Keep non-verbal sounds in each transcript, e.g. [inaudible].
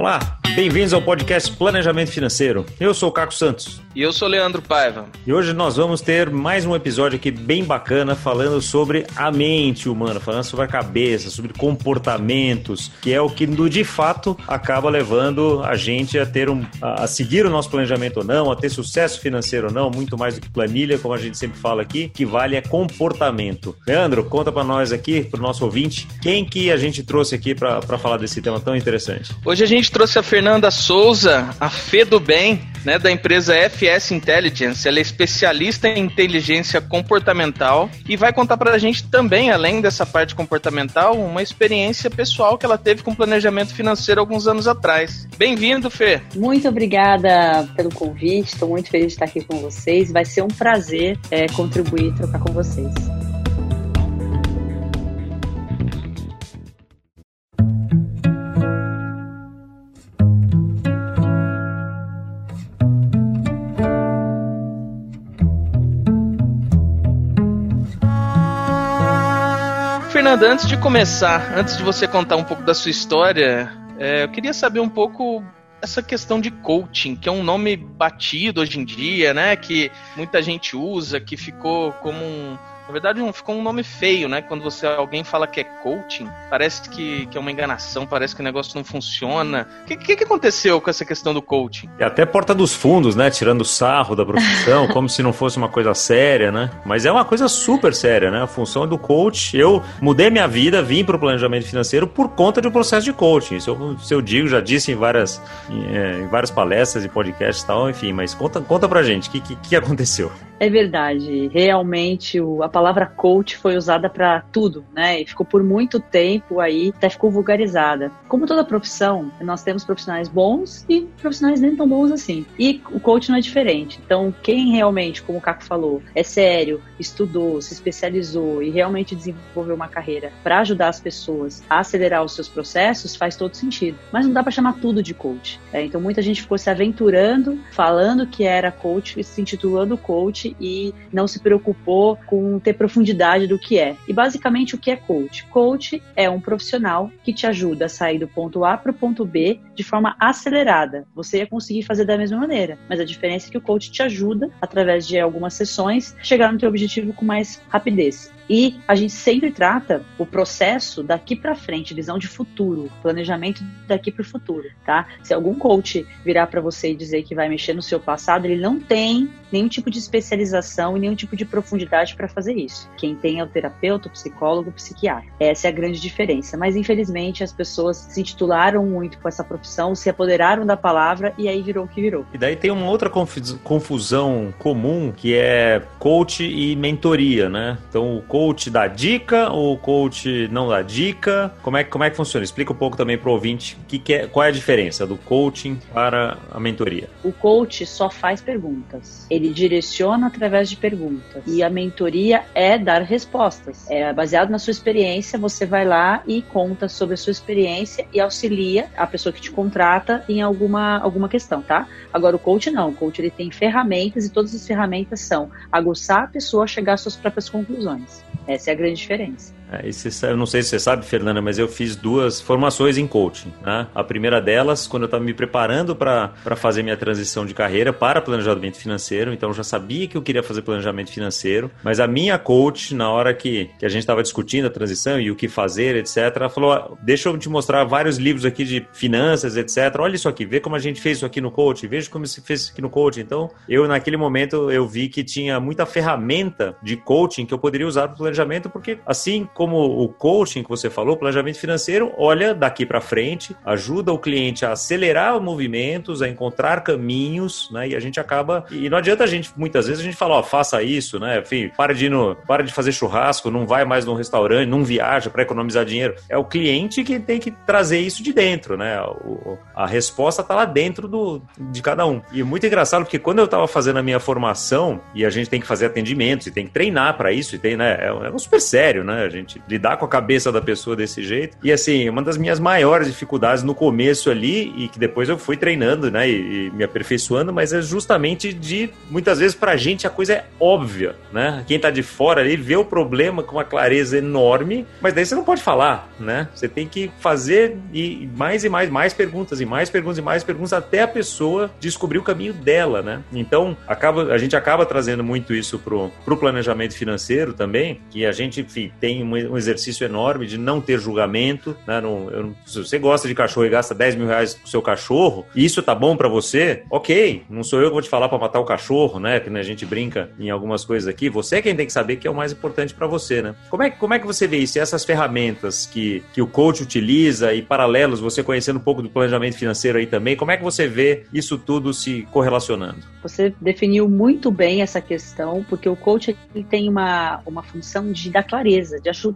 Olá, bem-vindos ao podcast Planejamento Financeiro. Eu sou o Caco Santos. E eu sou o Leandro Paiva. E hoje nós vamos ter mais um episódio aqui bem bacana falando sobre a mente humana, falando sobre a cabeça, sobre comportamentos, que é o que de fato acaba levando a gente a ter um a seguir o nosso planejamento ou não, a ter sucesso financeiro ou não, muito mais do que planilha, como a gente sempre fala aqui, que vale é comportamento. Leandro, conta para nós aqui, para o nosso ouvinte, quem que a gente trouxe aqui para falar desse tema tão interessante. Hoje a gente trouxe a Fernanda Souza, a Fê do Bem, né, da empresa FS Intelligence. Ela é especialista em inteligência comportamental e vai contar para a gente também, além dessa parte comportamental, uma experiência pessoal que ela teve com planejamento financeiro alguns anos atrás. Bem-vindo, Fê. Muito obrigada pelo convite. Estou muito feliz de estar aqui com vocês. Vai ser um prazer é, contribuir e trocar com vocês. Fernanda, antes de começar, antes de você contar um pouco da sua história, é, eu queria saber um pouco essa questão de coaching, que é um nome batido hoje em dia, né? Que muita gente usa, que ficou como um, na verdade, não ficou um nome feio, né? Quando você alguém fala que é coaching, parece que, que é uma enganação, parece que o negócio não funciona. O que, que, que, aconteceu com essa questão do coaching? É até porta dos fundos, né? Tirando sarro da profissão, [laughs] como se não fosse uma coisa séria, né? Mas é uma coisa super séria, né? A função do coach. Eu mudei minha vida, vim para o planejamento financeiro por conta de um processo de coaching. Isso eu, isso eu digo, já disse em várias, em, é, em várias palestras e podcasts e tal, enfim. Mas conta, conta pra gente, o que, que, que aconteceu? É verdade. Realmente, o, a palavra coach foi usada para tudo, né? E ficou por muito tempo aí, até ficou vulgarizada. Como toda profissão, nós temos profissionais bons e profissionais nem tão bons assim. E o coach não é diferente. Então, quem realmente, como o Caco falou, é sério, estudou, se especializou e realmente desenvolveu uma carreira para ajudar as pessoas a acelerar os seus processos, faz todo sentido. Mas não dá para chamar tudo de coach. Né? Então, muita gente ficou se aventurando, falando que era coach, se intitulando coach e não se preocupou com ter profundidade do que é. E basicamente o que é coach? Coach é um profissional que te ajuda a sair do ponto A para o ponto B de forma acelerada. Você ia conseguir fazer da mesma maneira, mas a diferença é que o coach te ajuda, através de algumas sessões, chegar no teu objetivo com mais rapidez. E a gente sempre trata o processo daqui para frente, visão de futuro, planejamento daqui para o futuro, tá? Se algum coach virar para você e dizer que vai mexer no seu passado, ele não tem nenhum tipo de especialização e nenhum tipo de profundidade para fazer isso. Quem tem é o terapeuta, o psicólogo, o psiquiatra. Essa é a grande diferença. Mas infelizmente as pessoas se intitularam muito com essa profissão, se apoderaram da palavra e aí virou o que virou. E daí tem uma outra confusão comum que é coach e mentoria, né? Então o coach dá dica ou o coach não dá dica? Como é, como é que funciona? Explica um pouco também para o ouvinte que que é, qual é a diferença do coaching para a mentoria. O coach só faz perguntas. Ele direciona através de perguntas. E a mentoria é dar respostas. É baseado na sua experiência, você vai lá e conta sobre a sua experiência e auxilia a pessoa que te contrata em alguma, alguma questão, tá? Agora o coach não. O coach ele tem ferramentas e todas as ferramentas são aguçar a pessoa a chegar às suas próprias conclusões. Essa é a grande diferença. É, eu não sei se você sabe, Fernanda, mas eu fiz duas formações em coaching. Né? A primeira delas, quando eu estava me preparando para fazer minha transição de carreira para planejamento financeiro, então eu já sabia que eu queria fazer planejamento financeiro, mas a minha coach, na hora que, que a gente estava discutindo a transição e o que fazer, etc., ela falou: deixa eu te mostrar vários livros aqui de finanças, etc. Olha isso aqui, vê como a gente fez isso aqui no coaching, veja como se fez isso aqui no coaching. Então, eu, naquele momento, eu vi que tinha muita ferramenta de coaching que eu poderia usar para planejamento, porque assim como o coaching que você falou, planejamento financeiro, olha daqui para frente, ajuda o cliente a acelerar movimentos, a encontrar caminhos, né? E a gente acaba e não adianta a gente muitas vezes a gente falar, ó, faça isso, né? Enfim, para de no, para de fazer churrasco, não vai mais num restaurante, não viaja para economizar dinheiro. É o cliente que tem que trazer isso de dentro, né? O, a resposta tá lá dentro do, de cada um. E muito engraçado porque quando eu estava fazendo a minha formação e a gente tem que fazer atendimentos e tem que treinar para isso e tem, né? É é um super sério, né? A gente gente lidar com a cabeça da pessoa desse jeito. E assim, uma das minhas maiores dificuldades no começo ali, e que depois eu fui treinando, né, e, e me aperfeiçoando, mas é justamente de, muitas vezes, pra gente a coisa é óbvia, né? Quem tá de fora ali vê o problema com uma clareza enorme, mas daí você não pode falar, né? Você tem que fazer e mais e mais, mais perguntas, e mais perguntas, e mais perguntas, até a pessoa descobrir o caminho dela, né? Então, acaba, a gente acaba trazendo muito isso pro, pro planejamento financeiro também, que a gente, enfim, tem um, exercício enorme de não ter julgamento, né? Não, se você gosta de cachorro e gasta 10 mil reais com seu cachorro, e isso tá bom para você, ok, não sou eu que vou te falar para matar o cachorro, né? Que né, a gente brinca em algumas coisas aqui, você é quem tem que saber que é o mais importante para você, né? Como é, como é que você vê isso? E essas ferramentas que, que o coach utiliza e paralelos, você conhecendo um pouco do planejamento financeiro aí também, como é que você vê isso tudo se correlacionando? Você definiu muito bem essa questão, porque o coach ele tem uma, uma função de dar clareza, de ajudar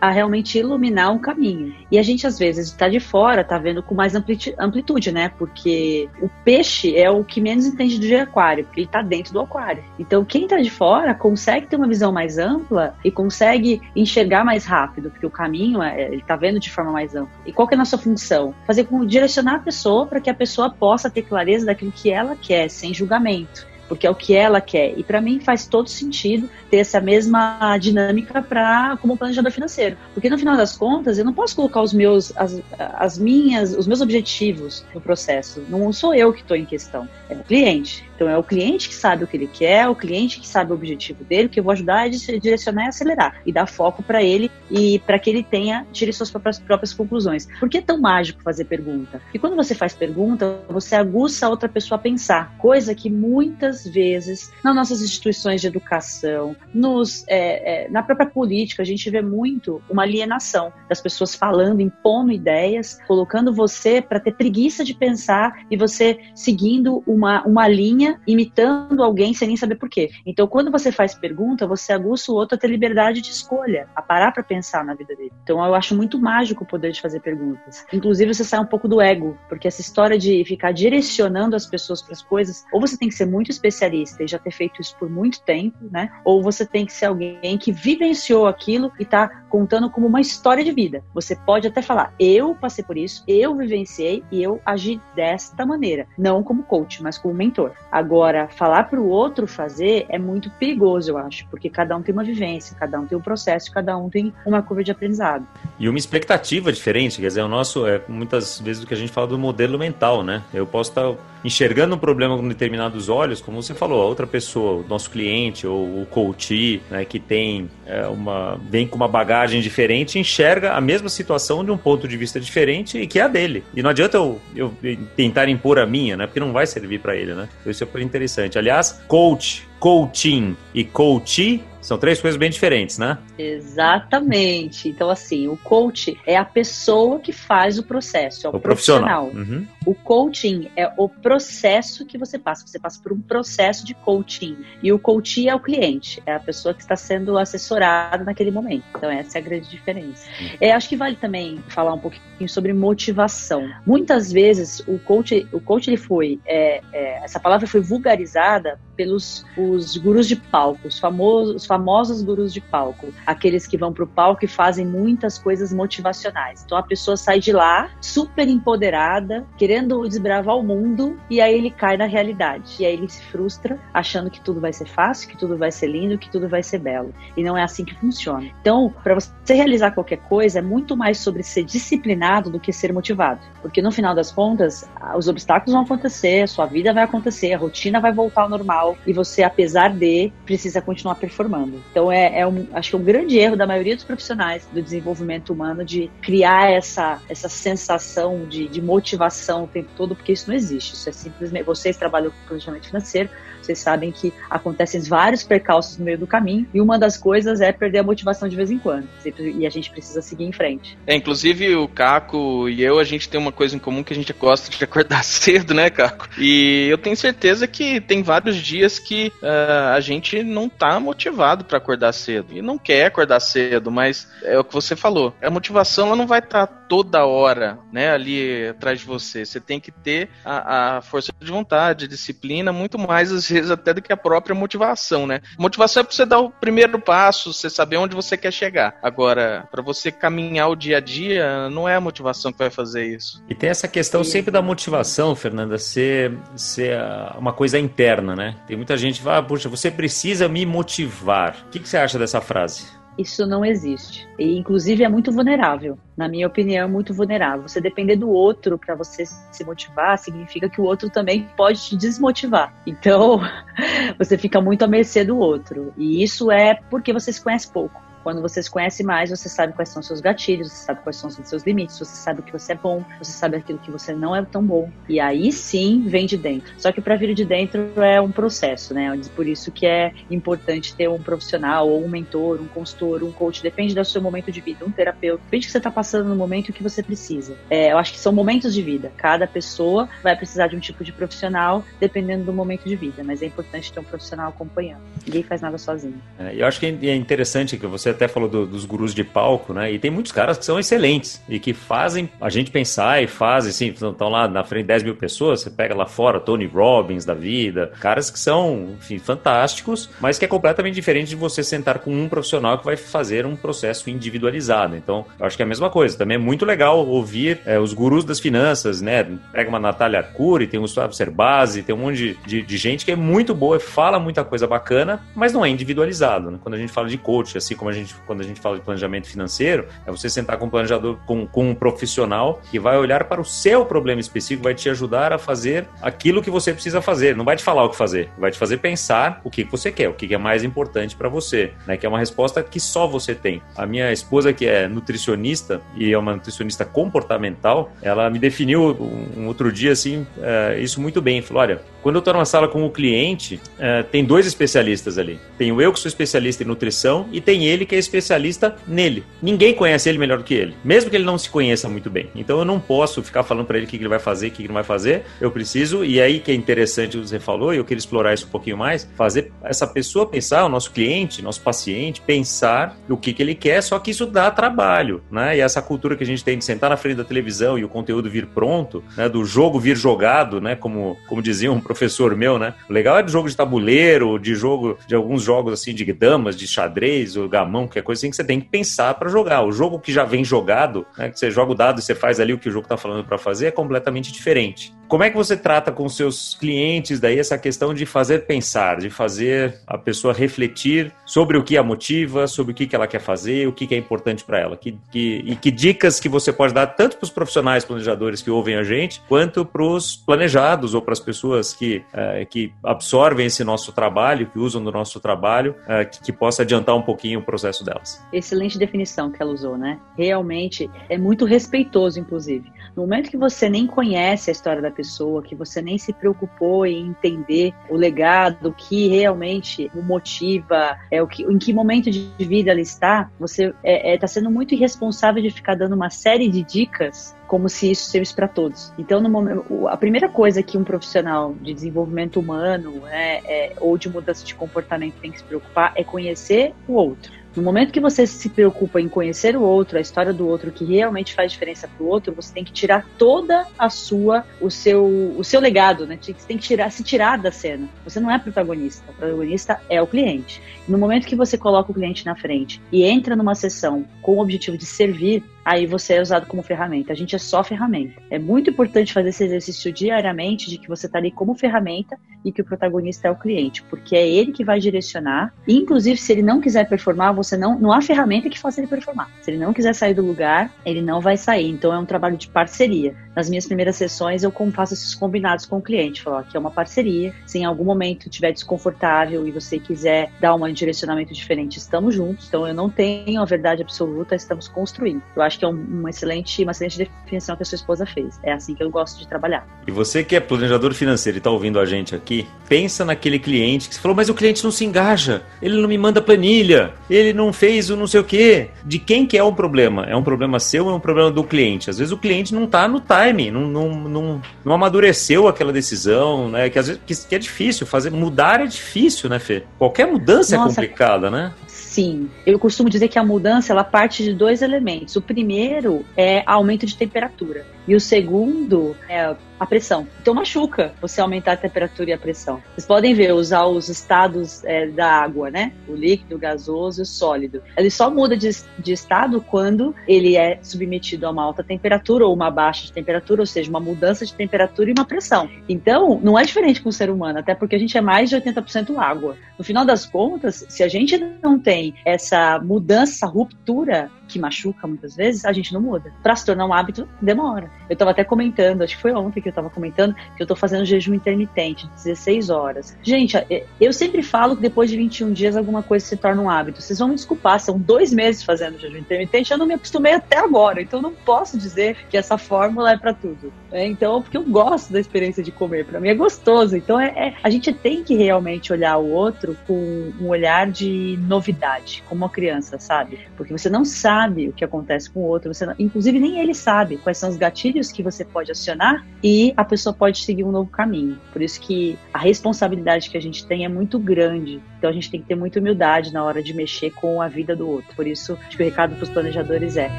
a realmente iluminar um caminho. E a gente, às vezes, está de fora, está vendo com mais amplitude, né? Porque o peixe é o que menos entende do aquário, porque ele está dentro do aquário. Então, quem está de fora consegue ter uma visão mais ampla e consegue enxergar mais rápido, porque o caminho é, ele está vendo de forma mais ampla. E qual que é a nossa função? Fazer com direcionar a pessoa para que a pessoa possa ter clareza daquilo que ela quer, sem julgamento porque é o que ela quer. E para mim faz todo sentido ter essa mesma dinâmica para como planejador financeiro, porque no final das contas eu não posso colocar os meus as, as minhas os meus objetivos no processo. Não sou eu que estou em questão, é o cliente. Então é o cliente que sabe o que ele quer, é o cliente que sabe o objetivo dele, que eu vou ajudar a direcionar e acelerar e dar foco para ele e para que ele tenha tire suas próprias, próprias conclusões. Por que é tão mágico fazer pergunta? E quando você faz pergunta, você aguça a outra pessoa a pensar, coisa que muitas vezes nas nossas instituições de educação, nos, é, é, na própria política, a gente vê muito uma alienação das pessoas falando, impondo ideias, colocando você para ter preguiça de pensar e você seguindo uma, uma linha, imitando alguém sem nem saber por quê. Então, quando você faz pergunta, você aguça o outro a ter liberdade de escolha, a parar para pensar na vida dele. Então, eu acho muito mágico o poder de fazer perguntas. Inclusive, você sai um pouco do ego, porque essa história de ficar direcionando as pessoas para as coisas, ou você tem que ser muito especialista e já ter feito isso por muito tempo, né? Ou você tem que ser alguém que vivenciou aquilo e está contando como uma história de vida. Você pode até falar, eu passei por isso, eu vivenciei e eu agi desta maneira. Não como coach, mas como mentor. Agora, falar para o outro fazer é muito perigoso, eu acho, porque cada um tem uma vivência, cada um tem um processo, cada um tem uma curva de aprendizado. E uma expectativa diferente, quer dizer, o nosso é muitas vezes o que a gente fala do modelo mental, né? Eu posso estar enxergando um problema com determinados olhos, como você falou, a outra pessoa, o nosso cliente ou o coach, né, que tem é, uma vem com uma bagagem diferente, enxerga a mesma situação de um ponto de vista diferente e que é a dele. E não adianta eu, eu tentar impor a minha, né? Porque não vai servir para ele, né? Então, isso é interessante. Aliás, coach, coaching e coachee são três coisas bem diferentes, né? Exatamente. Então, assim, o coach é a pessoa que faz o processo, é o, o profissional. profissional. Uhum. O coaching é o processo que você passa. Você passa por um processo de coaching. E o coach é o cliente, é a pessoa que está sendo assessorada naquele momento. Então, essa é a grande diferença. Uhum. É, acho que vale também falar um pouquinho sobre motivação. Muitas vezes, o coach, o coach ele foi, é, é, essa palavra foi vulgarizada pelos os gurus de palco, os famosos, os famosos gurus de palco, aqueles que vão para o palco e fazem muitas coisas motivacionais. Então a pessoa sai de lá super empoderada, querendo desbravar o mundo, e aí ele cai na realidade. E aí ele se frustra, achando que tudo vai ser fácil, que tudo vai ser lindo, que tudo vai ser belo. E não é assim que funciona. Então, para você realizar qualquer coisa, é muito mais sobre ser disciplinado do que ser motivado. Porque no final das contas, os obstáculos vão acontecer, a sua vida vai acontecer, a rotina vai voltar ao normal, e você, apesar de, precisa continuar performando. Então é, é um, acho que é um grande erro da maioria dos profissionais do desenvolvimento humano de criar essa, essa sensação de, de motivação o tempo todo, porque isso não existe. Isso é simplesmente vocês trabalham com planejamento financeiro, vocês sabem que acontecem vários percalços no meio do caminho e uma das coisas é perder a motivação de vez em quando. E a gente precisa seguir em frente. É, inclusive o Caco e eu, a gente tem uma coisa em comum que a gente gosta de acordar [laughs] cedo, né, Caco? E eu tenho certeza que tem vários dias que uh, a gente não tá motivado para acordar cedo. E não quer acordar cedo, mas é o que você falou. A motivação ela não vai estar tá toda hora, né, ali atrás de você. Você tem que ter a, a força de vontade, disciplina, muito mais às vezes até do que a própria motivação, né? Motivação é para você dar o primeiro passo, você saber onde você quer chegar. Agora, para você caminhar o dia a dia, não é a motivação que vai fazer isso. E tem essa questão sempre da motivação, Fernanda, ser, ser uma coisa interna, né? Tem muita gente que fala, ah, puxa, você precisa me motivar. O que, que você acha dessa frase? Isso não existe. E, inclusive, é muito vulnerável. Na minha opinião, é muito vulnerável. Você depender do outro para você se motivar significa que o outro também pode te desmotivar. Então, [laughs] você fica muito à mercê do outro. E isso é porque você se conhece pouco. Quando você se conhece mais, você sabe quais são seus gatilhos, você sabe quais são os seus limites, você sabe o que você é bom, você sabe aquilo que você não é tão bom. E aí sim vem de dentro. Só que para vir de dentro é um processo, né? Por isso que é importante ter um profissional, ou um mentor, um consultor, um coach, depende do seu momento de vida, um terapeuta, depende do que você está passando no momento que você precisa. É, eu acho que são momentos de vida. Cada pessoa vai precisar de um tipo de profissional dependendo do momento de vida, mas é importante ter um profissional acompanhando. Ninguém faz nada sozinho. É, eu acho que é interessante que você até falou do, dos gurus de palco, né? E tem muitos caras que são excelentes e que fazem a gente pensar e fazem, assim, estão lá na frente de 10 mil pessoas, você pega lá fora Tony Robbins da vida, caras que são, enfim, fantásticos, mas que é completamente diferente de você sentar com um profissional que vai fazer um processo individualizado. Então, acho que é a mesma coisa. Também é muito legal ouvir é, os gurus das finanças, né? Pega uma Natália Arcuri, tem o Gustavo Cerbasi, tem um monte de, de, de, gente que é muito boa, fala muita coisa bacana, mas não é individualizado. Né? Quando a gente fala de coach, assim como a gente quando a gente fala de planejamento financeiro, é você sentar com um planejador, com, com um profissional que vai olhar para o seu problema específico, vai te ajudar a fazer aquilo que você precisa fazer. Não vai te falar o que fazer, vai te fazer pensar o que você quer, o que é mais importante para você, né? Que é uma resposta que só você tem. A minha esposa, que é nutricionista e é uma nutricionista comportamental, ela me definiu um outro dia assim, é, isso muito bem. Falou: olha, quando eu estou numa sala com o cliente, é, tem dois especialistas ali. Tem eu que sou especialista em nutrição e tem ele que é especialista nele. Ninguém conhece ele melhor do que ele, mesmo que ele não se conheça muito bem. Então eu não posso ficar falando para ele o que ele vai fazer, o que ele não vai fazer. Eu preciso, e aí que é interessante o que você falou, e eu queria explorar isso um pouquinho mais, fazer essa pessoa pensar, o nosso cliente, nosso paciente, pensar o que, que ele quer, só que isso dá trabalho, né? E essa cultura que a gente tem de sentar na frente da televisão e o conteúdo vir pronto, né? Do jogo vir jogado, né? Como, como dizia um professor meu, né? O legal é de jogo de tabuleiro, de jogo, de alguns jogos assim de damas, de xadrez, ou gamão, que é coisa assim que você tem que pensar para jogar. O jogo que já vem jogado, né, que você joga o dado e você faz ali o que o jogo está falando para fazer, é completamente diferente. Como é que você trata com seus clientes daí essa questão de fazer pensar, de fazer a pessoa refletir sobre o que a motiva, sobre o que, que ela quer fazer, o que, que é importante para ela? Que, que, e que dicas que você pode dar tanto para os profissionais planejadores que ouvem a gente, quanto para os planejados ou para as pessoas que, é, que absorvem esse nosso trabalho, que usam do nosso trabalho, é, que, que possa adiantar um pouquinho o processo delas. Excelente definição que ela usou, né? Realmente é muito respeitoso, inclusive. No momento que você nem conhece a história da pessoa, que você nem se preocupou em entender o legado, o que realmente o motiva, é o que, em que momento de vida ela está, você está é, é, tá sendo muito irresponsável de ficar dando uma série de dicas como se isso servisse para todos. Então, momento, a primeira coisa que um profissional de desenvolvimento humano é, é, ou de mudança de comportamento tem que se preocupar é conhecer o outro. No momento que você se preocupa em conhecer o outro, a história do outro, que realmente faz diferença para o outro, você tem que tirar toda a sua, o seu, o seu legado, né? Você tem que tirar, se tirar da cena. Você não é protagonista. O protagonista é o cliente. No momento que você coloca o cliente na frente e entra numa sessão com o objetivo de servir, aí você é usado como ferramenta. A gente é só ferramenta. É muito importante fazer esse exercício diariamente de que você está ali como ferramenta e que o protagonista é o cliente, porque é ele que vai direcionar. Inclusive, se ele não quiser performar, você não, não há ferramenta que faça ele performar. Se ele não quiser sair do lugar, ele não vai sair. Então é um trabalho de parceria. Nas minhas primeiras sessões, eu faço esses combinados com o cliente. Falo, que é uma parceria. Se em algum momento estiver desconfortável e você quiser dar um direcionamento diferente, estamos juntos. Então eu não tenho a verdade absoluta, estamos construindo. Eu acho acho que é uma excelente, uma excelente definição que a sua esposa fez. É assim que eu gosto de trabalhar. E você que é planejador financeiro e está ouvindo a gente aqui, pensa naquele cliente que você falou, mas o cliente não se engaja, ele não me manda planilha, ele não fez o não sei o quê. De quem que é o problema? É um problema seu ou é um problema do cliente? Às vezes o cliente não está no time, não, não, não, não, amadureceu aquela decisão, né? Que às vezes que, que é difícil fazer, mudar é difícil, né, Fê? Qualquer mudança é Nossa, é complicada, né? Sim, eu costumo dizer que a mudança ela parte de dois elementos. O primeiro é aumento de temperatura e o segundo é a pressão. Então machuca você aumentar a temperatura e a pressão. Vocês podem ver, usar os estados é, da água, né? O líquido, o gasoso e o sólido. Ele só muda de, de estado quando ele é submetido a uma alta temperatura ou uma baixa de temperatura, ou seja, uma mudança de temperatura e uma pressão. Então, não é diferente com o ser humano, até porque a gente é mais de 80% água. No final das contas, se a gente não tem essa mudança, essa ruptura que machuca muitas vezes, a gente não muda. Para se tornar um hábito, demora. Eu estava até comentando, acho que foi ontem que eu estava comentando, que eu estou fazendo jejum intermitente, 16 horas. Gente, eu sempre falo que depois de 21 dias alguma coisa se torna um hábito. Vocês vão me desculpar, são dois meses fazendo jejum intermitente, eu não me acostumei até agora, então não posso dizer que essa fórmula é para tudo. É, então, porque eu gosto da experiência de comer, para mim é gostoso. Então, é, é, a gente tem que realmente olhar o outro com um olhar de novidade, como uma criança, sabe? Porque você não sabe o que acontece com o outro, você não, inclusive nem ele sabe quais são os gatilhos que você pode acionar e a pessoa pode seguir um novo caminho. Por isso que a responsabilidade que a gente tem é muito grande. Então a gente tem que ter muita humildade na hora de mexer com a vida do outro. Por isso, acho que o recado para os planejadores é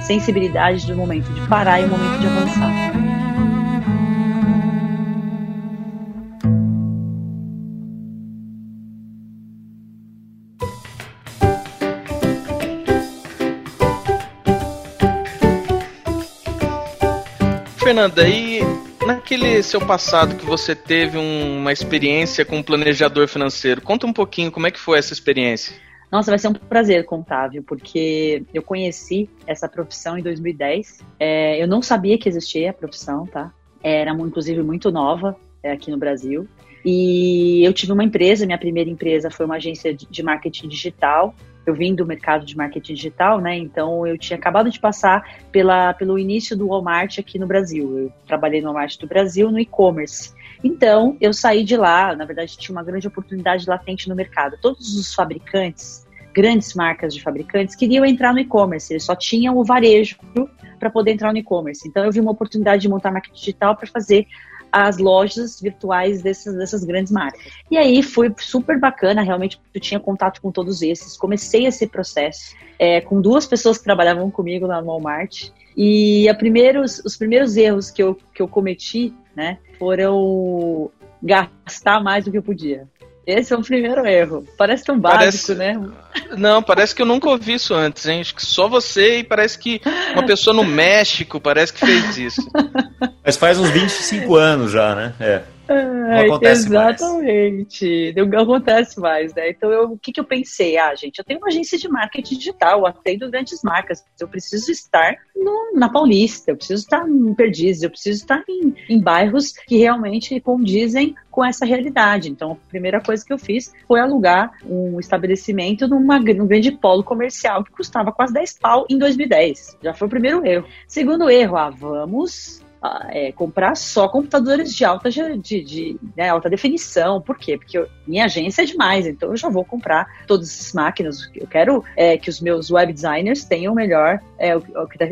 sensibilidade do momento de parar e o momento de avançar. Fernanda, e naquele seu passado que você teve uma experiência com um planejador financeiro, conta um pouquinho como é que foi essa experiência. Nossa, vai ser um prazer contar, viu? Porque eu conheci essa profissão em 2010. É, eu não sabia que existia a profissão, tá? Era, inclusive, muito nova é, aqui no Brasil. E eu tive uma empresa, minha primeira empresa foi uma agência de marketing digital eu vim do mercado de marketing digital, né? Então eu tinha acabado de passar pela, pelo início do Walmart aqui no Brasil. Eu trabalhei no Walmart do Brasil no e-commerce. Então eu saí de lá, na verdade tinha uma grande oportunidade latente no mercado. Todos os fabricantes, grandes marcas de fabricantes, queriam entrar no e-commerce, eles só tinham o varejo para poder entrar no e-commerce. Então eu vi uma oportunidade de montar marketing digital para fazer as lojas virtuais dessas, dessas grandes marcas. E aí foi super bacana, realmente eu tinha contato com todos esses, comecei esse processo é, com duas pessoas que trabalhavam comigo lá no Walmart. E a primeiros, os primeiros erros que eu, que eu cometi, né, foram gastar mais do que eu podia. Esse é o primeiro erro. Parece tão básico, parece... né? Não, parece que eu nunca ouvi isso antes, hein? Acho que só você e parece que uma pessoa no México parece que fez isso. Mas faz uns 25 anos já, né? É. Não acontece exatamente. Mais. Não acontece mais, né? Então, eu, o que, que eu pensei? Ah, gente, eu tenho uma agência de marketing digital, atendo grandes marcas. Eu preciso estar no, na Paulista, eu preciso estar em Perdizes, eu preciso estar em, em bairros que realmente condizem com essa realidade. Então, a primeira coisa que eu fiz foi alugar um estabelecimento numa, num grande polo comercial que custava quase 10 pau em 2010. Já foi o primeiro erro. Segundo erro, ah, vamos é, comprar só computadores de alta, de, de né, alta definição. Por quê? Porque eu, minha agência é demais, então eu já vou comprar todas essas máquinas. Eu quero é, que os meus web designers tenham melhor é, o,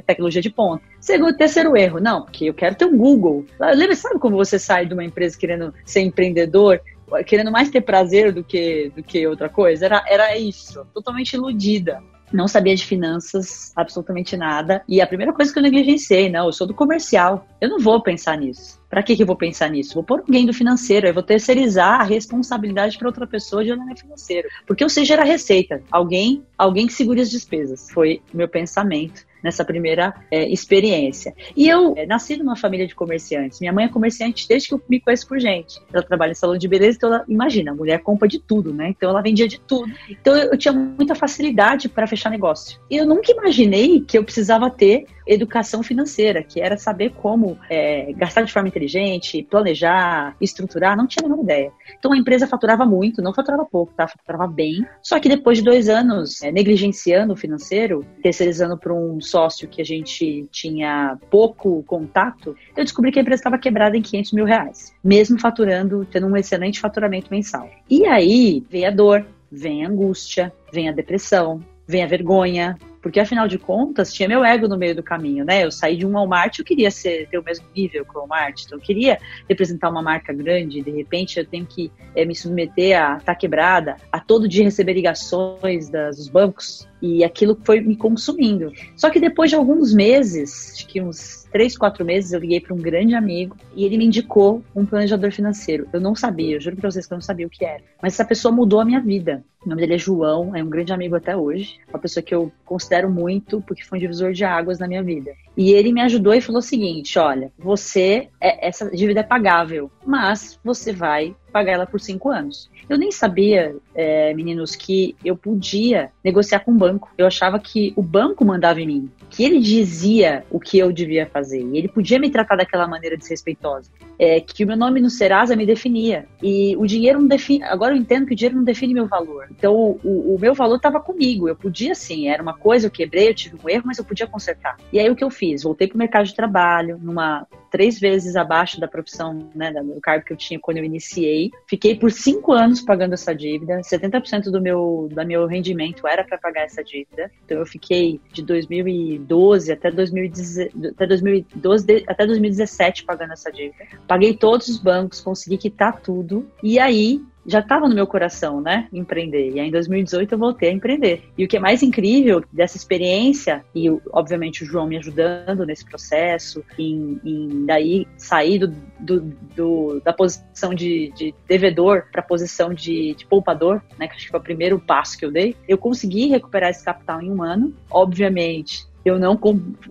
tecnologia de ponta. Segundo, terceiro erro, não, porque eu quero ter um Google. Lembra, sabe como você sai de uma empresa querendo ser empreendedor querendo mais ter prazer do que, do que outra coisa. Era, era isso, totalmente iludida não sabia de finanças, absolutamente nada. E a primeira coisa que eu negligenciei, não, eu sou do comercial, eu não vou pensar nisso. Para que, que eu vou pensar nisso? Vou pôr alguém do financeiro, eu vou terceirizar a responsabilidade para outra pessoa de olhar financeiro. Porque eu sei gerar receita. Alguém, alguém que segure as despesas. Foi meu pensamento nessa primeira é, experiência. E eu é, nasci numa família de comerciantes. Minha mãe é comerciante desde que eu me conheço por gente. Ela trabalha em salão de beleza, então ela, imagina, a mulher compra de tudo, né? Então ela vendia de tudo. Então eu, eu tinha muita facilidade para fechar negócio. E eu nunca imaginei que eu precisava ter educação financeira, que era saber como é, gastar de forma inteligente, planejar, estruturar, não tinha nenhuma ideia. Então a empresa faturava muito, não faturava pouco, tá? Faturava bem. Só que depois de dois anos é, negligenciando o financeiro, terceirizando para um sócio que a gente tinha pouco contato, eu descobri que a empresa estava quebrada em 500 mil reais, mesmo faturando, tendo um excelente faturamento mensal. E aí vem a dor, vem a angústia, vem a depressão, vem a vergonha, porque afinal de contas tinha meu ego no meio do caminho, né? Eu saí de um Walmart, eu queria ser, ter o mesmo nível que o Walmart, então eu queria representar uma marca grande, de repente eu tenho que é, me submeter a estar tá quebrada, a todo dia receber ligações das, dos bancos, e aquilo foi me consumindo. Só que depois de alguns meses, acho que uns três, quatro meses, eu liguei para um grande amigo e ele me indicou um planejador financeiro. Eu não sabia, eu juro para vocês que eu não sabia o que era. Mas essa pessoa mudou a minha vida. O nome dele é João, é um grande amigo até hoje. Uma pessoa que eu considero muito porque foi um divisor de águas na minha vida. E ele me ajudou e falou o seguinte: olha, você, é, essa dívida é pagável, mas você vai pagar ela por cinco anos. Eu nem sabia, é, meninos, que eu podia negociar com o banco. Eu achava que o banco mandava em mim, que ele dizia o que eu devia fazer. E ele podia me tratar daquela maneira desrespeitosa. É, que o meu nome no Serasa me definia. E o dinheiro não define. Agora eu entendo que o dinheiro não define meu valor. Então o, o meu valor estava comigo. Eu podia sim, era uma coisa, eu quebrei, eu tive um erro, mas eu podia consertar. E aí o que eu fiz? Voltei para o mercado de trabalho, numa três vezes abaixo da profissão, né, do cargo que eu tinha quando eu iniciei. Fiquei por cinco anos pagando essa dívida. 70% do meu, do meu rendimento era para pagar essa dívida. Então eu fiquei de 2012 até, 2010, até 2012 até 2017 pagando essa dívida. Paguei todos os bancos, consegui quitar tudo. E aí já estava no meu coração, né, empreender. E aí, em 2018 eu voltei a empreender. E o que é mais incrível dessa experiência, e obviamente o João me ajudando nesse processo, em, em daí sair do, do, do, da posição de, de devedor para a posição de, de, poupador, né, que acho que foi o primeiro passo que eu dei, eu consegui recuperar esse capital em um ano. Obviamente, eu não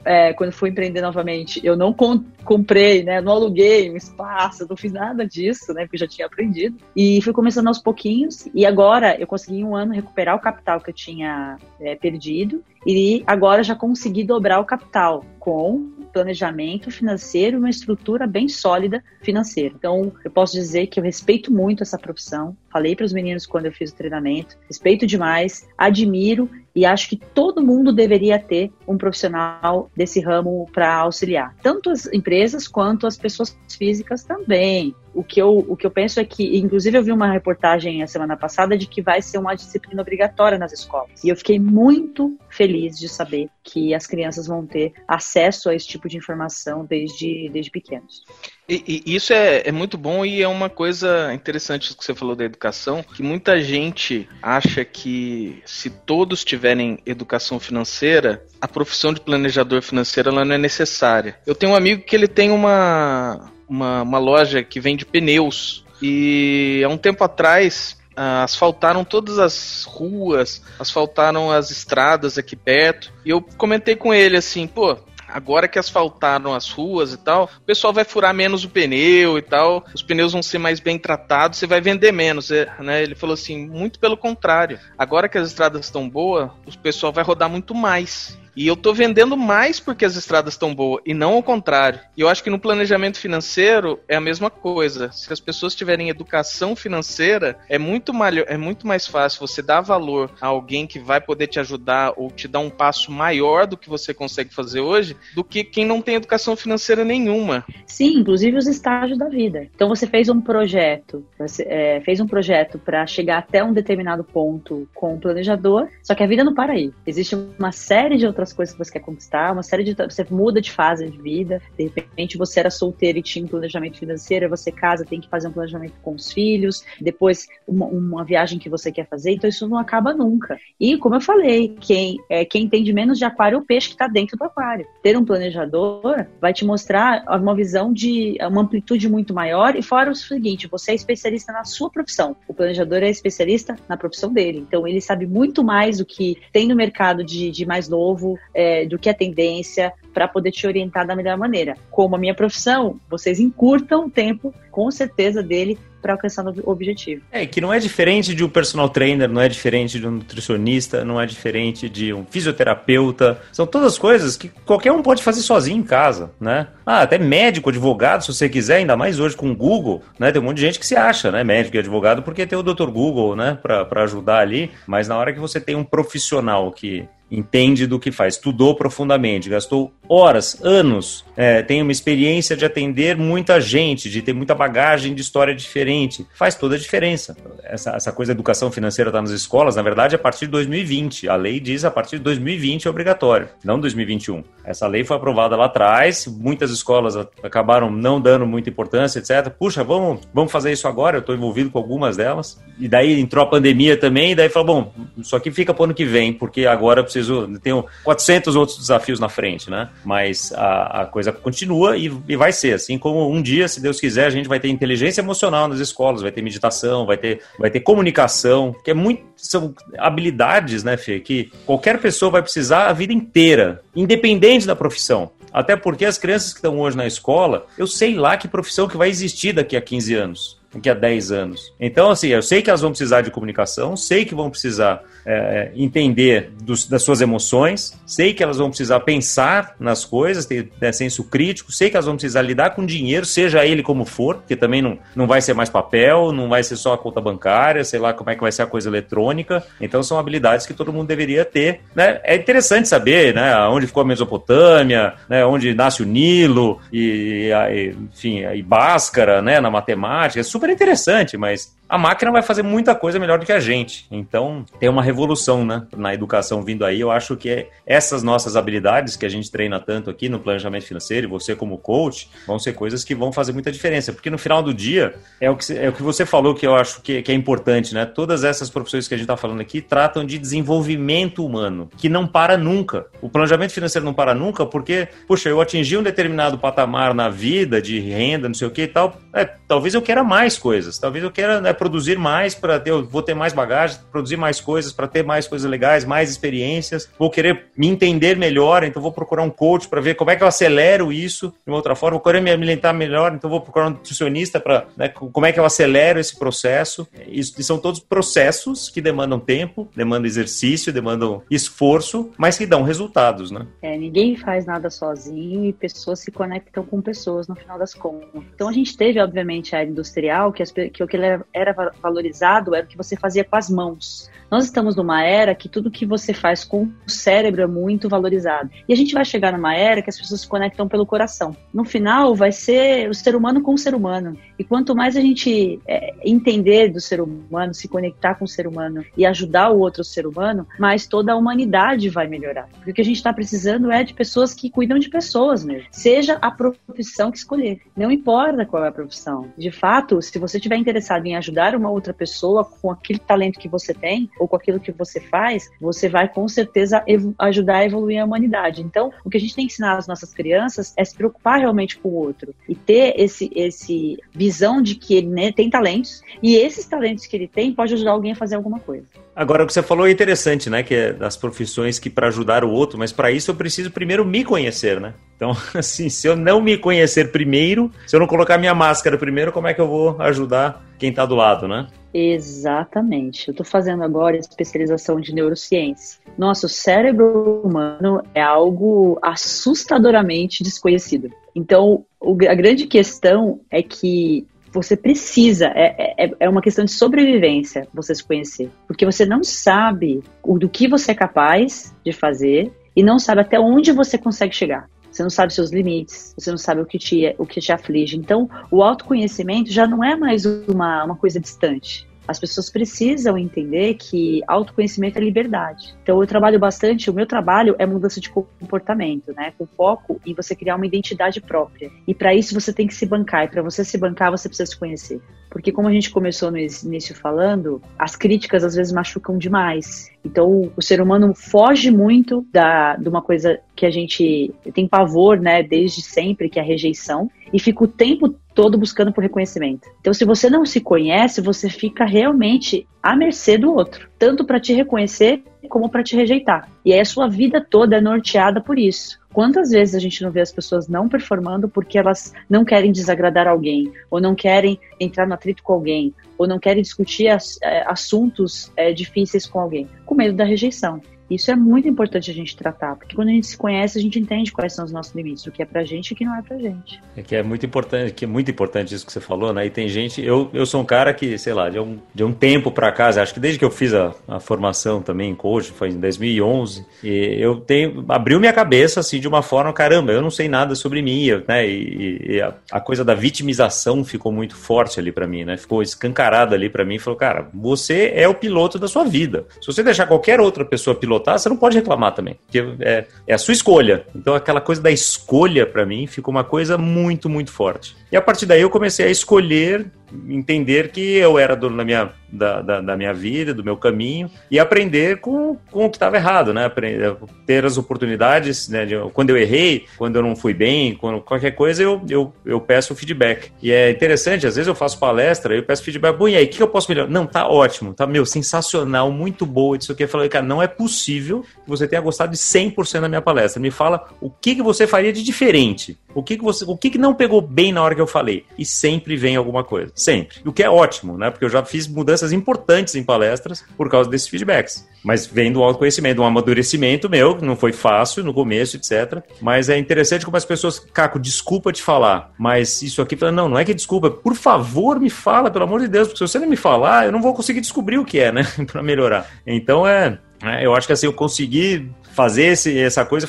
é, quando fui empreender novamente, eu não com, comprei, né, não aluguei um espaço, não fiz nada disso, né, porque eu já tinha aprendido. E fui começando aos pouquinhos e agora eu consegui em um ano recuperar o capital que eu tinha é, perdido e agora já consegui dobrar o capital com planejamento financeiro uma estrutura bem sólida financeira. Então, eu posso dizer que eu respeito muito essa profissão. Falei para os meninos quando eu fiz o treinamento, respeito demais, admiro e acho que todo mundo deveria ter um profissional desse ramo para auxiliar, tanto as empresas quanto as pessoas físicas também o que, eu, o que eu penso é que, inclusive, eu vi uma reportagem a semana passada de que vai ser uma disciplina obrigatória nas escolas. E eu fiquei muito feliz de saber que as crianças vão ter acesso a esse tipo de informação desde, desde pequenos. E, e isso é, é, muito bom e é uma coisa interessante que você falou da educação, que muita gente acha que se todos tiverem educação financeira, a profissão de planejador financeiro ela não é necessária. Eu tenho um amigo que ele tem uma uma, uma loja que vende pneus. E há um tempo atrás Uh, asfaltaram todas as ruas, asfaltaram as estradas aqui perto. E eu comentei com ele assim, pô, agora que asfaltaram as ruas e tal, o pessoal vai furar menos o pneu e tal, os pneus vão ser mais bem tratados, você vai vender menos, é, né? Ele falou assim, muito pelo contrário. Agora que as estradas estão boas, o pessoal vai rodar muito mais. E eu tô vendendo mais porque as estradas estão boas e não ao contrário. E eu acho que no planejamento financeiro é a mesma coisa. Se as pessoas tiverem educação financeira, é muito, malho, é muito mais fácil você dar valor a alguém que vai poder te ajudar ou te dar um passo maior do que você consegue fazer hoje do que quem não tem educação financeira nenhuma. Sim, inclusive os estágios da vida. Então você fez um projeto, você, é, fez um projeto para chegar até um determinado ponto com o um planejador, só que a vida não para aí. Existe uma série de outras outras coisas que você quer conquistar, uma série de. Você muda de fase de vida, de repente você era solteiro e tinha um planejamento financeiro, você casa, tem que fazer um planejamento com os filhos, depois uma, uma viagem que você quer fazer, então isso não acaba nunca. E, como eu falei, quem, é, quem entende menos de aquário é o peixe que está dentro do aquário. Ter um planejador vai te mostrar uma visão de uma amplitude muito maior, e fora o seguinte, você é especialista na sua profissão. O planejador é especialista na profissão dele. Então ele sabe muito mais do que tem no mercado de, de mais novo, é, do que é tendência, para poder te orientar da melhor maneira. Como a minha profissão, vocês encurtam o tempo, com certeza, dele para alcançar o objetivo. É, que não é diferente de um personal trainer, não é diferente de um nutricionista, não é diferente de um fisioterapeuta. São todas coisas que qualquer um pode fazer sozinho em casa, né? Ah, até médico, advogado, se você quiser, ainda mais hoje com o Google, né? Tem um monte de gente que se acha, né? Médico e advogado porque tem o Dr. Google, né? Para ajudar ali. Mas na hora que você tem um profissional que entende do que faz, estudou profundamente, gastou horas, anos, é, tem uma experiência de atender muita gente, de ter muita bagagem de história diferente, faz toda a diferença. Essa, essa coisa da educação financeira está nas escolas, na verdade, é a partir de 2020. A lei diz a partir de 2020 é obrigatório, não 2021. Essa lei foi aprovada lá atrás, muitas escolas acabaram não dando muita importância, etc. Puxa, vamos, vamos fazer isso agora, eu estou envolvido com algumas delas. E daí entrou a pandemia também, e daí falou, bom, isso aqui fica para o ano que vem, porque agora eu preciso, tenho 400 outros desafios na frente, né? Mas a, a coisa continua e, e, vai ser, assim como um dia, se Deus quiser, a gente vai ter inteligência emocional nas escolas, vai ter meditação, vai ter, vai ter comunicação, que é muito, são habilidades, né, Fê, que qualquer pessoa vai precisar a vida inteira, independente da profissão. Até porque as crianças que estão hoje na escola, eu sei lá que profissão que vai existir daqui a 15 anos daqui a 10 anos. Então, assim, eu sei que elas vão precisar de comunicação, sei que vão precisar é, entender dos, das suas emoções, sei que elas vão precisar pensar nas coisas, ter né, senso crítico, sei que elas vão precisar lidar com dinheiro, seja ele como for, porque também não, não vai ser mais papel, não vai ser só a conta bancária, sei lá como é que vai ser a coisa eletrônica. Então são habilidades que todo mundo deveria ter. Né? É interessante saber né, onde ficou a Mesopotâmia, né, onde nasce o Nilo, e, e enfim, e Báscara né, na matemática. É super interessante, mas a máquina vai fazer muita coisa melhor do que a gente. Então, tem uma revolução né, na educação vindo aí. Eu acho que é essas nossas habilidades que a gente treina tanto aqui no planejamento financeiro, e você como coach, vão ser coisas que vão fazer muita diferença. Porque no final do dia, é o que, é o que você falou que eu acho que, que é importante, né? Todas essas profissões que a gente está falando aqui tratam de desenvolvimento humano, que não para nunca. O planejamento financeiro não para nunca porque, puxa, eu atingi um determinado patamar na vida de renda, não sei o que e tal. É, talvez eu queira mais coisas, talvez eu queira né, produzir mais para ter, eu vou ter mais bagagem, produzir mais coisas, para ter mais coisas legais, mais experiências. Vou querer me entender melhor, então vou procurar um coach para ver como é que eu acelero isso de uma outra forma. Vou querer me alimentar melhor, então vou procurar um nutricionista para né, como é que eu acelero esse processo. Isso são todos processos que demandam tempo, demandam exercício, demandam esforço, mas que dão resultados, né? É, ninguém faz nada sozinho e pessoas se conectam com pessoas no final das contas. Então a gente teve, obviamente, a área industrial, que, as, que o que era era valorizado era o que você fazia com as mãos. Nós estamos numa era que tudo que você faz com o cérebro é muito valorizado. E a gente vai chegar numa era que as pessoas se conectam pelo coração. No final, vai ser o ser humano com o ser humano. E quanto mais a gente é, entender do ser humano, se conectar com o ser humano e ajudar o outro ser humano, mais toda a humanidade vai melhorar. Porque o que a gente está precisando é de pessoas que cuidam de pessoas mesmo. Seja a profissão que escolher. Não importa qual é a profissão. De fato, se você estiver interessado em ajudar uma outra pessoa com aquele talento que você tem, ou com aquilo que você faz, você vai com certeza ajudar a evoluir a humanidade. Então, o que a gente tem que ensinar às nossas crianças é se preocupar realmente com o outro e ter esse, esse visão de que ele né, tem talentos e esses talentos que ele tem pode ajudar alguém a fazer alguma coisa. Agora, o que você falou é interessante, né? Que é das profissões que para ajudar o outro, mas para isso eu preciso primeiro me conhecer, né? Então, [laughs] assim, se eu não me conhecer primeiro, se eu não colocar minha máscara primeiro, como é que eu vou ajudar quem está do lado, né? Exatamente. Eu estou fazendo agora especialização de neurociência. Nosso cérebro humano é algo assustadoramente desconhecido. Então, a grande questão é que você precisa, é, é, é, uma questão de sobrevivência você se conhecer. Porque você não sabe o, do que você é capaz de fazer e não sabe até onde você consegue chegar. Você não sabe seus limites, você não sabe o que te, o que te aflige. Então, o autoconhecimento já não é mais uma, uma coisa distante. As pessoas precisam entender que autoconhecimento é liberdade. Então eu trabalho bastante, o meu trabalho é mudança de comportamento, né? Com foco em você criar uma identidade própria. E para isso você tem que se bancar. E para você se bancar, você precisa se conhecer. Porque como a gente começou no início falando, as críticas às vezes machucam demais. Então o ser humano foge muito da, de uma coisa que a gente tem pavor, né, desde sempre, que é a rejeição, e fica o tempo todo buscando por reconhecimento. Então, se você não se conhece, você fica realmente à mercê do outro, tanto para te reconhecer como para te rejeitar. E aí a sua vida toda é norteada por isso. Quantas vezes a gente não vê as pessoas não performando porque elas não querem desagradar alguém, ou não querem entrar no atrito com alguém, ou não querem discutir é, assuntos é, difíceis com alguém, com medo da rejeição. Isso é muito importante a gente tratar, porque quando a gente se conhece, a gente entende quais são os nossos limites, o que é pra gente e o que não é pra gente. É que é muito importante, que é muito importante isso que você falou, né? E tem gente, eu, eu sou um cara que, sei lá, de um, de um tempo pra cá, acho que desde que eu fiz a, a formação também em coach, foi em 2011, e eu tenho, abriu minha cabeça, assim, de uma forma, caramba, eu não sei nada sobre mim, né? E, e a, a, coisa da vitimização ficou muito forte ali para mim, né? Ficou escancarada ali para mim falou, cara, você é o piloto da sua vida. Se você deixar qualquer outra pessoa pilotar, você não pode reclamar também, porque é, é a sua escolha. Então aquela coisa da escolha para mim ficou uma coisa muito, muito forte. E a partir daí eu comecei a escolher entender que eu era dono da minha, da, da, da, minha vida, do meu caminho, e aprender com, com o que estava errado, né? Aprender, ter as oportunidades, né? De, quando eu errei, quando eu não fui bem, quando qualquer coisa, eu, eu, eu peço feedback. E é interessante, às vezes eu faço palestra, eu peço feedback, bom, e aí, o que eu posso melhorar? Não, tá ótimo, tá, meu, sensacional, muito boa, isso aqui. Eu falei, cara, não é possível que você tenha gostado de 100% da minha palestra. Me fala o que, que você faria de diferente. O que, que você, o que, que não pegou bem na hora que eu falei? E sempre vem alguma coisa. Sempre. O que é ótimo, né? Porque eu já fiz mudanças importantes em palestras por causa desses feedbacks. Mas vem do autoconhecimento, um amadurecimento meu, não foi fácil no começo, etc. Mas é interessante como as pessoas, Caco, desculpa te falar, mas isso aqui, não, não é que desculpa, por favor me fala, pelo amor de Deus, porque se você não me falar, eu não vou conseguir descobrir o que é, né? [laughs] para melhorar. Então é, é, eu acho que assim, eu consegui fazer esse, essa coisa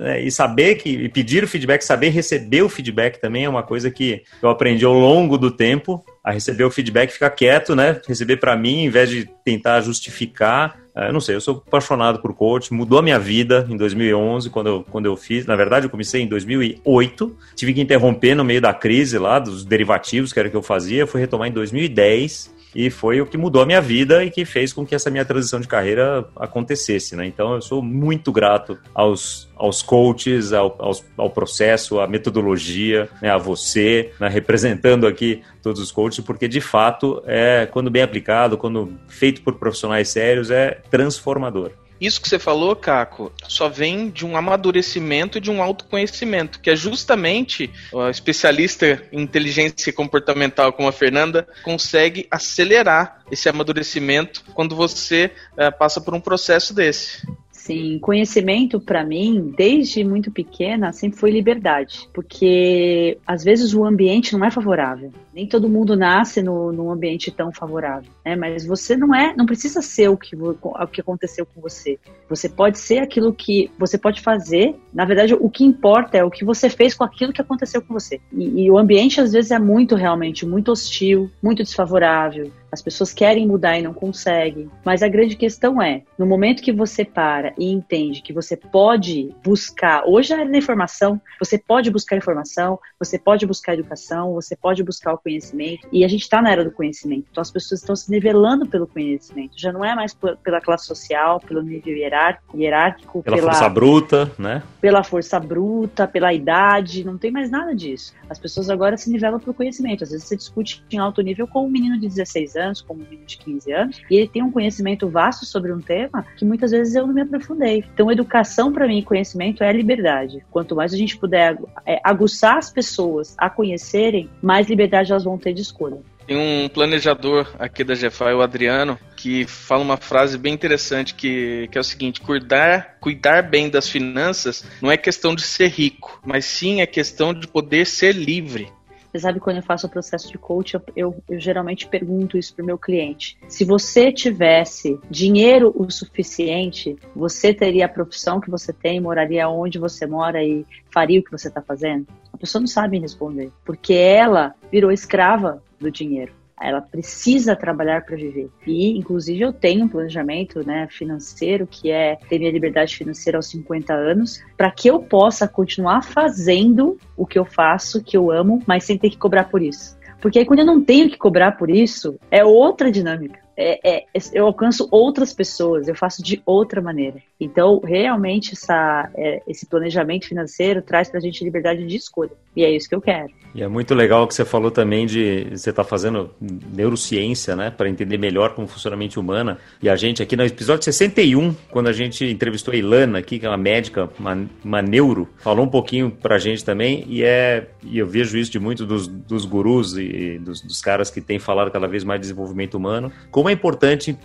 é, e saber que e pedir o feedback, saber receber o feedback também é uma coisa que eu aprendi ao longo do tempo a receber o feedback, ficar quieto, né? Receber para mim, em vez de tentar justificar. É, eu não sei, eu sou apaixonado por coach, mudou a minha vida em 2011, quando eu, quando eu fiz. Na verdade, eu comecei em 2008, tive que interromper no meio da crise lá, dos derivativos, que era que eu fazia, fui retomar em 2010 e foi o que mudou a minha vida e que fez com que essa minha transição de carreira acontecesse, né? Então eu sou muito grato aos, aos coaches, ao, aos, ao processo, à metodologia, né, a você, né, representando aqui todos os coaches, porque de fato é quando bem aplicado, quando feito por profissionais sérios, é transformador. Isso que você falou, Caco, só vem de um amadurecimento e de um autoconhecimento, que é justamente o especialista em inteligência comportamental como a Fernanda consegue acelerar esse amadurecimento quando você é, passa por um processo desse. Sim, conhecimento para mim, desde muito pequena, sempre foi liberdade, porque às vezes o ambiente não é favorável. Nem todo mundo nasce no, num ambiente tão favorável, né? Mas você não é, não precisa ser o que, o que aconteceu com você. Você pode ser aquilo que você pode fazer. Na verdade, o que importa é o que você fez com aquilo que aconteceu com você. E, e o ambiente às vezes é muito realmente muito hostil, muito desfavorável as pessoas querem mudar e não conseguem. Mas a grande questão é, no momento que você para e entende que você pode buscar, hoje é na informação, você pode buscar informação, você pode buscar educação, você pode buscar o conhecimento. E a gente está na era do conhecimento. Então as pessoas estão se nivelando pelo conhecimento. Já não é mais pela classe social, pelo nível hierárquico, hierárquico pela, pela força bruta, né? Pela força bruta, pela idade, não tem mais nada disso. As pessoas agora se nivelam pelo conhecimento. Às vezes você discute em alto nível com um menino de 16 anos anos, como um menino de 15 anos, e ele tem um conhecimento vasto sobre um tema que muitas vezes eu não me aprofundei. Então, educação para mim, conhecimento é liberdade. Quanto mais a gente puder é, aguçar as pessoas a conhecerem, mais liberdade elas vão ter de escolha. Tem um planejador aqui da GFI, o Adriano, que fala uma frase bem interessante que, que é o seguinte: cuidar, cuidar bem das finanças não é questão de ser rico, mas sim é questão de poder ser livre. Você sabe, quando eu faço o processo de coach, eu, eu, eu geralmente pergunto isso para o meu cliente. Se você tivesse dinheiro o suficiente, você teria a profissão que você tem, moraria onde você mora e faria o que você está fazendo? A pessoa não sabe responder, porque ela virou escrava do dinheiro. Ela precisa trabalhar para viver. E, inclusive, eu tenho um planejamento né, financeiro que é ter minha liberdade financeira aos 50 anos, para que eu possa continuar fazendo o que eu faço, que eu amo, mas sem ter que cobrar por isso. Porque aí, quando eu não tenho que cobrar por isso, é outra dinâmica. É, é, eu alcanço outras pessoas, eu faço de outra maneira. Então, realmente, essa, é, esse planejamento financeiro traz para a gente liberdade de escolha. E é isso que eu quero. E é muito legal que você falou também de você estar tá fazendo neurociência, né, para entender melhor como funciona a mente humana. E a gente aqui no episódio 61, quando a gente entrevistou a Ilana aqui, que é uma médica, uma, uma neuro, falou um pouquinho para a gente também. E é e eu vejo isso de muitos dos, dos gurus e dos, dos caras que têm falado cada vez mais de desenvolvimento humano, como é importante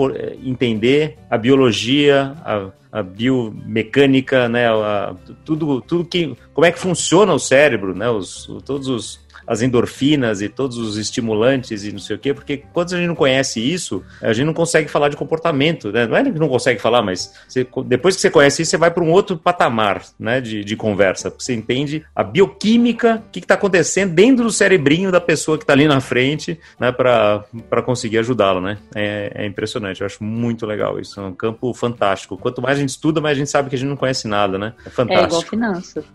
entender a biologia, a a biomecânica, né, a, tudo, tudo que, como é que funciona o cérebro, né, os, todos os as endorfinas e todos os estimulantes e não sei o quê, porque quando a gente não conhece isso, a gente não consegue falar de comportamento, né? Não é que não consegue falar, mas você, depois que você conhece isso, você vai para um outro patamar né, de, de conversa. Você entende a bioquímica, o que está acontecendo dentro do cerebrinho da pessoa que está ali na frente, né, para conseguir ajudá-lo, né? É, é, impressionante, eu acho muito legal isso. É um campo fantástico. Quanto mais a gente estuda, mais a gente sabe que a gente não conhece nada, né? É fantástico. É igual finanças.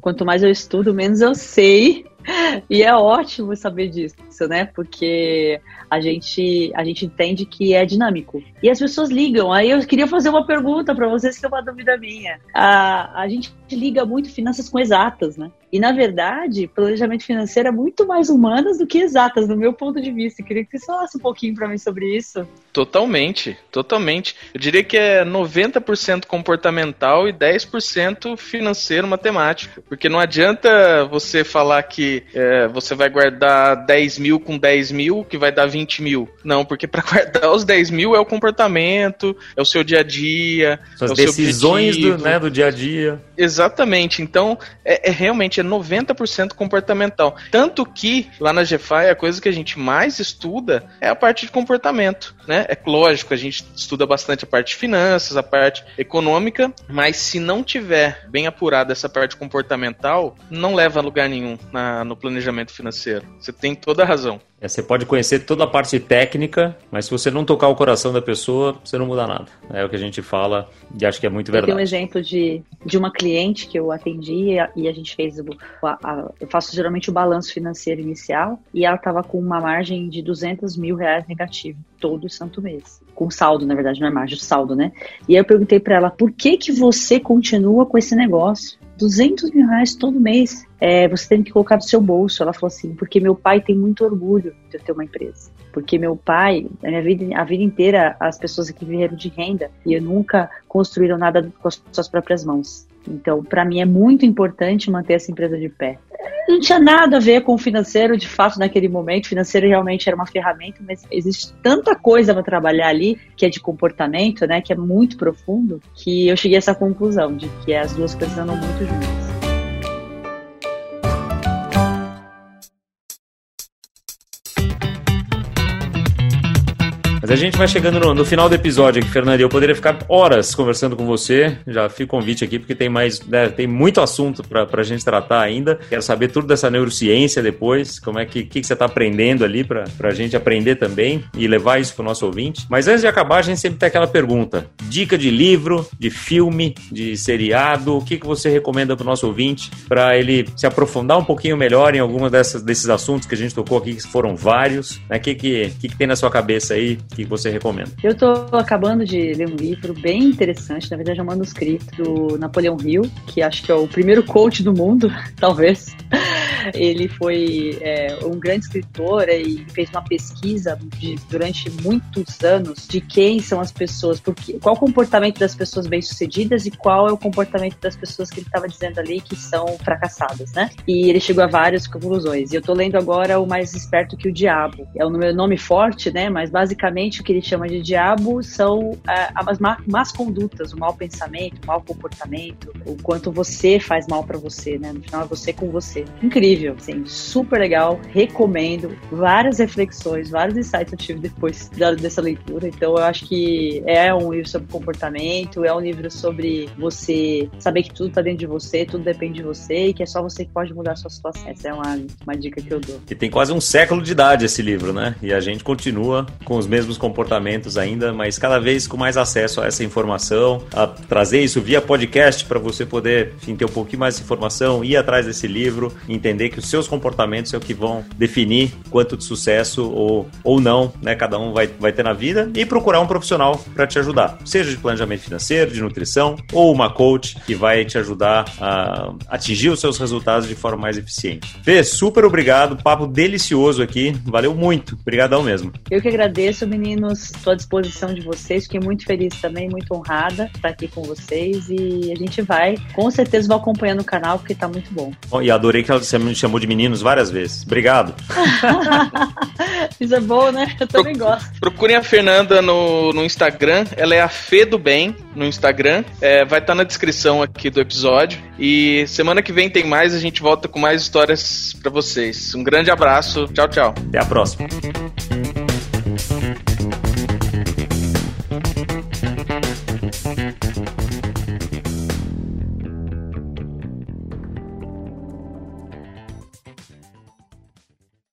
Quanto mais eu estudo, menos eu sei e é ótimo saber disso, né? Porque a gente, a gente entende que é dinâmico. E as pessoas ligam. Aí eu queria fazer uma pergunta para vocês, que é uma dúvida minha. A, a gente liga muito finanças com exatas, né? E, na verdade, planejamento financeiro é muito mais humanas do que exatas, do meu ponto de vista. Eu queria que você falasse um pouquinho para mim sobre isso. Totalmente, totalmente. Eu diria que é 90% comportamental e 10% financeiro matemático. Porque não adianta você falar que é, você vai guardar 10 mil com 10 mil, que vai dar 20 mil. Não, porque para [laughs] guardar os 10 mil é o comportamento, é o seu dia a dia. São as é decisões do, né, do dia a dia. Exatamente. Então, é, é realmente é 90% comportamental. Tanto que lá na GFI a coisa que a gente mais estuda é a parte de comportamento, né? É lógico, a gente estuda bastante a parte de finanças, a parte econômica, mas se não tiver bem apurada essa parte comportamental, não leva a lugar nenhum na, no planejamento financeiro. Você tem toda a razão. É, você pode conhecer toda a parte técnica, mas se você não tocar o coração da pessoa, você não muda nada. É o que a gente fala e acho que é muito verdade. Eu tenho um exemplo de, de uma cliente que eu atendi e a gente fez. O, a, a, eu faço geralmente o balanço financeiro inicial e ela estava com uma margem de 200 mil reais negativo todo santo mês. Com saldo, na verdade, não é margem, saldo, né? E aí eu perguntei para ela, por que que você continua com esse negócio? 200 mil reais todo mês é, você tem que colocar no seu bolso. Ela falou assim, porque meu pai tem muito orgulho de eu ter uma empresa. Porque meu pai, a minha vida, a vida inteira, as pessoas aqui viveram de renda e nunca construíram nada com as suas próprias mãos. Então, para mim é muito importante manter essa empresa de pé. Não tinha nada a ver com o financeiro, de fato, naquele momento. O financeiro realmente era uma ferramenta, mas existe tanta coisa para trabalhar ali, que é de comportamento, né, que é muito profundo, que eu cheguei a essa conclusão de que as duas coisas andam muito juntas. Mas a gente vai chegando no, no, final do episódio aqui, Fernando. Eu poderia ficar horas conversando com você. Já fico convite aqui, porque tem mais. Né, tem muito assunto para a gente tratar ainda. Quero saber tudo dessa neurociência depois. Como é que, que, que você está aprendendo ali para a gente aprender também e levar isso para o nosso ouvinte. Mas antes de acabar, a gente sempre tem aquela pergunta: dica de livro, de filme, de seriado, o que, que você recomenda para o nosso ouvinte para ele se aprofundar um pouquinho melhor em dessas desses assuntos que a gente tocou aqui, que foram vários. O né? que, que, que, que tem na sua cabeça aí? Que você recomenda? Eu estou acabando de ler um livro bem interessante, na verdade é um manuscrito do Napoleão Hill, que acho que é o primeiro coach do mundo, [laughs] talvez. Ele foi é, um grande escritor e fez uma pesquisa de, durante muitos anos de quem são as pessoas, porque, qual o comportamento das pessoas bem-sucedidas e qual é o comportamento das pessoas que ele estava dizendo ali que são fracassadas, né? E ele chegou a várias conclusões. E eu estou lendo agora o Mais Esperto que o Diabo. É um nome forte, né? Mas basicamente o que ele chama de diabo são é, as más condutas, o mau pensamento, o mau comportamento, o quanto você faz mal para você, né? No final é você com você. Incrível, assim, super legal, recomendo. Várias reflexões, vários insights eu tive depois dessa leitura. Então eu acho que é um livro sobre comportamento, é um livro sobre você saber que tudo tá dentro de você, tudo depende de você e que é só você que pode mudar a sua situação. Essa é uma, uma dica que eu dou. E tem quase um século de idade esse livro, né? E a gente continua com os mesmos comportamentos ainda, mas cada vez com mais acesso a essa informação, a trazer isso via podcast para você poder enfim, ter um pouquinho mais de informação, ir atrás desse livro, entender que os seus comportamentos é o que vão definir quanto de sucesso ou, ou não, né, cada um vai, vai ter na vida e procurar um profissional para te ajudar, seja de planejamento financeiro, de nutrição ou uma coach que vai te ajudar a atingir os seus resultados de forma mais eficiente. Fê, super obrigado, papo delicioso aqui, valeu muito, obrigadão mesmo. Eu que agradeço, menino meninos, estou à disposição de vocês. Fiquei muito feliz também, muito honrada estar aqui com vocês. E a gente vai, com certeza, vou acompanhando o canal porque está muito bom. bom. E adorei que você me chamou de meninos várias vezes. Obrigado. Isso é bom, né? Eu também Pro, gosto. Procurem a Fernanda no, no Instagram. Ela é a Fê do Bem no Instagram. É, vai estar tá na descrição aqui do episódio. E semana que vem tem mais. A gente volta com mais histórias para vocês. Um grande abraço. Tchau, tchau. Até a próxima.